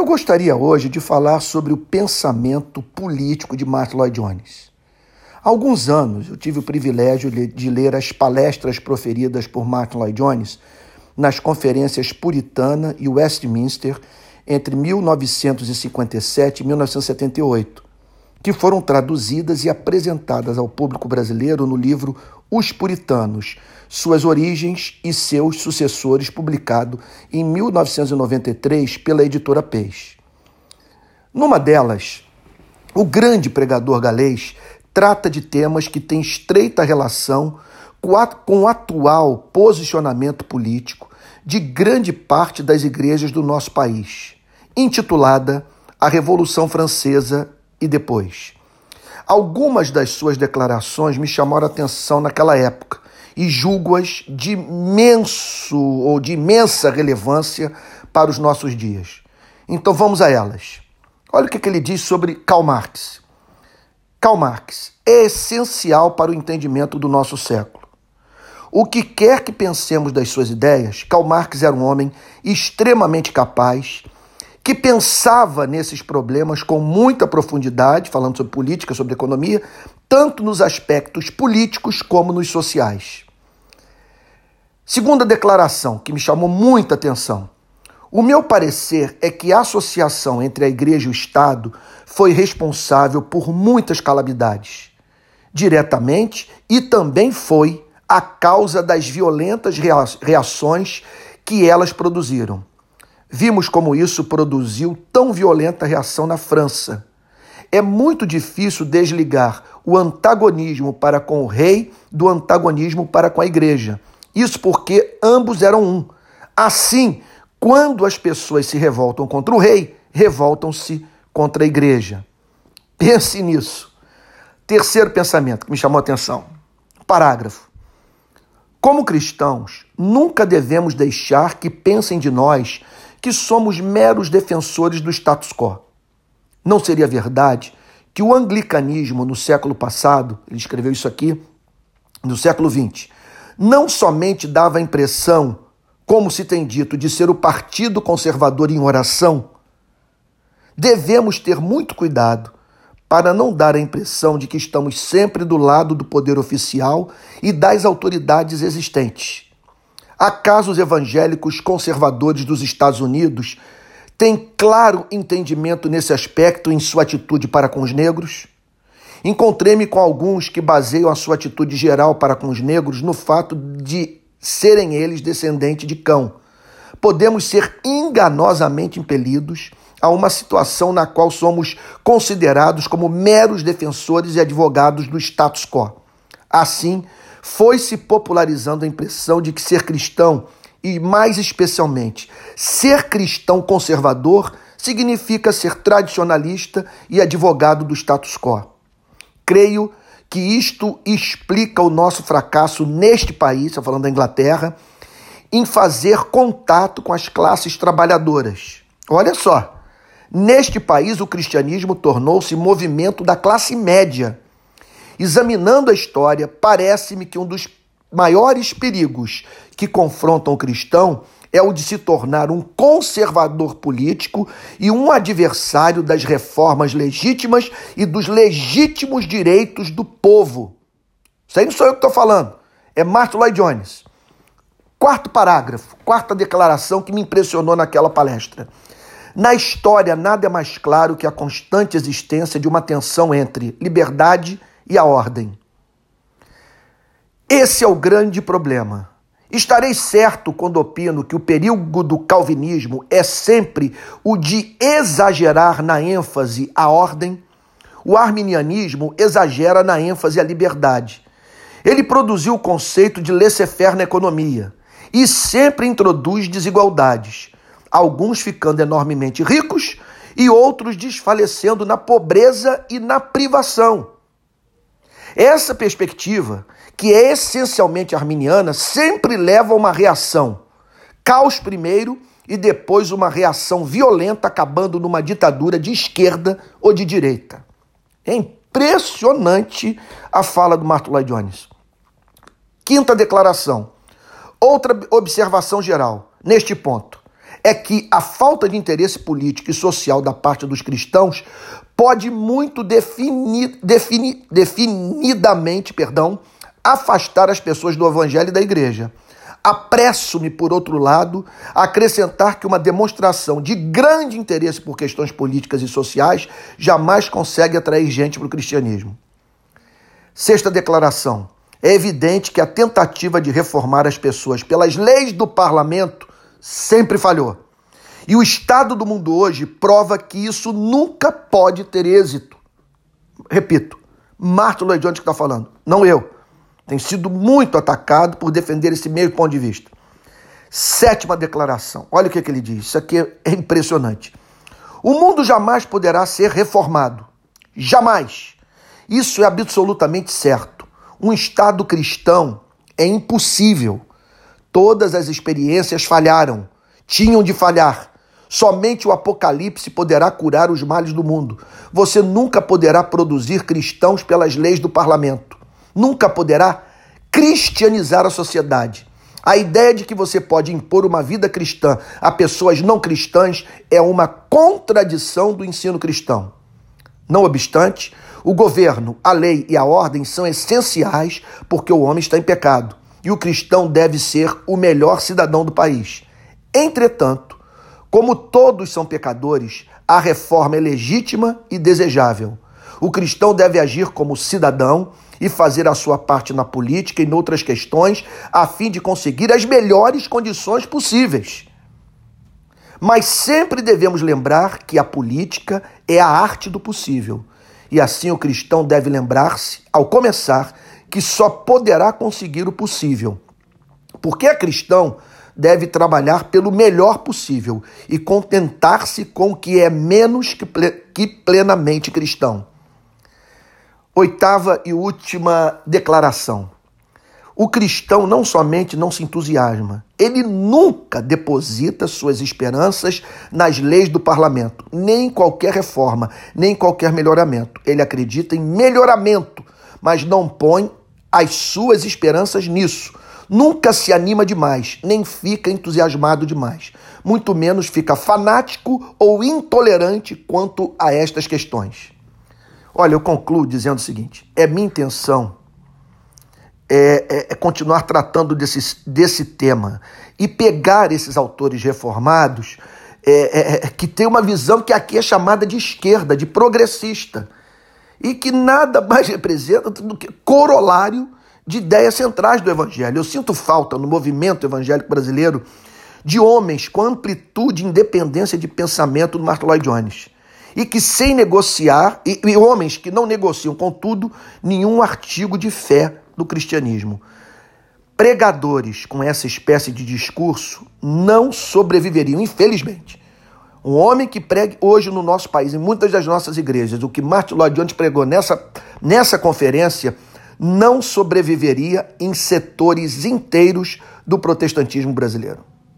Eu gostaria hoje de falar sobre o pensamento político de Martin Lloyd Jones. Há alguns anos eu tive o privilégio de ler as palestras proferidas por Martin Lloyd Jones nas conferências Puritana e Westminster entre 1957 e 1978, que foram traduzidas e apresentadas ao público brasileiro no livro Os Puritanos, Suas Origens e Seus Sucessores, publicado em 1993 pela editora Peixe. Numa delas, o grande pregador galês trata de temas que têm estreita relação com o atual posicionamento político de grande parte das igrejas do nosso país, intitulada A Revolução Francesa e depois. Algumas das suas declarações me chamaram a atenção naquela época e julgo-as de imenso ou de imensa relevância para os nossos dias. Então vamos a elas. Olha o que ele diz sobre Karl Marx. Karl Marx é essencial para o entendimento do nosso século. O que quer que pensemos das suas ideias, Karl Marx era um homem extremamente capaz que pensava nesses problemas com muita profundidade, falando sobre política, sobre economia, tanto nos aspectos políticos como nos sociais. Segunda declaração que me chamou muita atenção. O meu parecer é que a associação entre a igreja e o Estado foi responsável por muitas calamidades, diretamente, e também foi a causa das violentas reações que elas produziram. Vimos como isso produziu tão violenta reação na França. É muito difícil desligar o antagonismo para com o rei do antagonismo para com a igreja. Isso porque ambos eram um. Assim, quando as pessoas se revoltam contra o rei, revoltam-se contra a igreja. Pense nisso. Terceiro pensamento que me chamou a atenção. Parágrafo. Como cristãos, nunca devemos deixar que pensem de nós que somos meros defensores do status quo. Não seria verdade que o anglicanismo no século passado, ele escreveu isso aqui, no século XX, não somente dava a impressão, como se tem dito, de ser o partido conservador em oração, devemos ter muito cuidado para não dar a impressão de que estamos sempre do lado do poder oficial e das autoridades existentes. Acaso os evangélicos conservadores dos Estados Unidos têm claro entendimento nesse aspecto em sua atitude para com os negros? Encontrei-me com alguns que baseiam a sua atitude geral para com os negros no fato de serem eles descendentes de cão. Podemos ser enganosamente impelidos a uma situação na qual somos considerados como meros defensores e advogados do status quo. Assim, foi se popularizando a impressão de que ser cristão, e mais especialmente ser cristão conservador, significa ser tradicionalista e advogado do status quo. Creio que isto explica o nosso fracasso neste país, estou falando da Inglaterra, em fazer contato com as classes trabalhadoras. Olha só, neste país o cristianismo tornou-se movimento da classe média Examinando a história, parece-me que um dos maiores perigos que confrontam o cristão é o de se tornar um conservador político e um adversário das reformas legítimas e dos legítimos direitos do povo. Isso aí não sou eu que estou falando, é Martin Lloyd Jones. Quarto parágrafo, quarta declaração que me impressionou naquela palestra. Na história, nada é mais claro que a constante existência de uma tensão entre liberdade e a ordem. Esse é o grande problema. Estarei certo quando opino que o período do calvinismo é sempre o de exagerar na ênfase à ordem. O arminianismo exagera na ênfase à liberdade. Ele produziu o conceito de laissez-faire na economia e sempre introduz desigualdades, alguns ficando enormemente ricos e outros desfalecendo na pobreza e na privação. Essa perspectiva, que é essencialmente arminiana, sempre leva a uma reação. Caos primeiro e depois uma reação violenta, acabando numa ditadura de esquerda ou de direita. É impressionante a fala do Martin Lloyd Jones. Quinta declaração. Outra observação geral neste ponto. É que a falta de interesse político e social da parte dos cristãos pode muito defini, defini, definidamente perdão, afastar as pessoas do evangelho e da igreja. Apresso-me, por outro lado, a acrescentar que uma demonstração de grande interesse por questões políticas e sociais jamais consegue atrair gente para o cristianismo. Sexta declaração. É evidente que a tentativa de reformar as pessoas pelas leis do parlamento sempre falhou. E o estado do mundo hoje prova que isso nunca pode ter êxito. Repito, Martin Lloyd Jones que está falando, não eu. Tem sido muito atacado por defender esse mesmo ponto de vista. Sétima declaração. Olha o que, que ele diz. Isso aqui é impressionante. O mundo jamais poderá ser reformado. Jamais. Isso é absolutamente certo. Um Estado cristão é impossível. Todas as experiências falharam, tinham de falhar. Somente o Apocalipse poderá curar os males do mundo. Você nunca poderá produzir cristãos pelas leis do parlamento. Nunca poderá cristianizar a sociedade. A ideia de que você pode impor uma vida cristã a pessoas não cristãs é uma contradição do ensino cristão. Não obstante, o governo, a lei e a ordem são essenciais porque o homem está em pecado e o cristão deve ser o melhor cidadão do país. Entretanto, como todos são pecadores, a reforma é legítima e desejável. O cristão deve agir como cidadão e fazer a sua parte na política e em outras questões, a fim de conseguir as melhores condições possíveis. Mas sempre devemos lembrar que a política é a arte do possível. E assim o cristão deve lembrar-se, ao começar, que só poderá conseguir o possível. Porque é cristão deve trabalhar pelo melhor possível e contentar-se com o que é menos que plenamente cristão. Oitava e última declaração. O cristão não somente não se entusiasma, ele nunca deposita suas esperanças nas leis do parlamento, nem em qualquer reforma, nem em qualquer melhoramento. Ele acredita em melhoramento, mas não põe as suas esperanças nisso. Nunca se anima demais, nem fica entusiasmado demais. Muito menos fica fanático ou intolerante quanto a estas questões. Olha, eu concluo dizendo o seguinte: é minha intenção é, é, é, continuar tratando desse, desse tema e pegar esses autores reformados é, é, é, que tem uma visão que aqui é chamada de esquerda, de progressista, e que nada mais representa do que corolário de ideias centrais do Evangelho. Eu sinto falta no movimento evangélico brasileiro de homens com amplitude e independência de pensamento do Martin Lloyd Jones e que sem negociar, e, e homens que não negociam, contudo, nenhum artigo de fé do cristianismo. Pregadores com essa espécie de discurso não sobreviveriam, infelizmente. Um homem que pregue hoje no nosso país, em muitas das nossas igrejas, o que Martin Lloyd Jones pregou nessa, nessa conferência, não sobreviveria em setores inteiros do protestantismo brasileiro.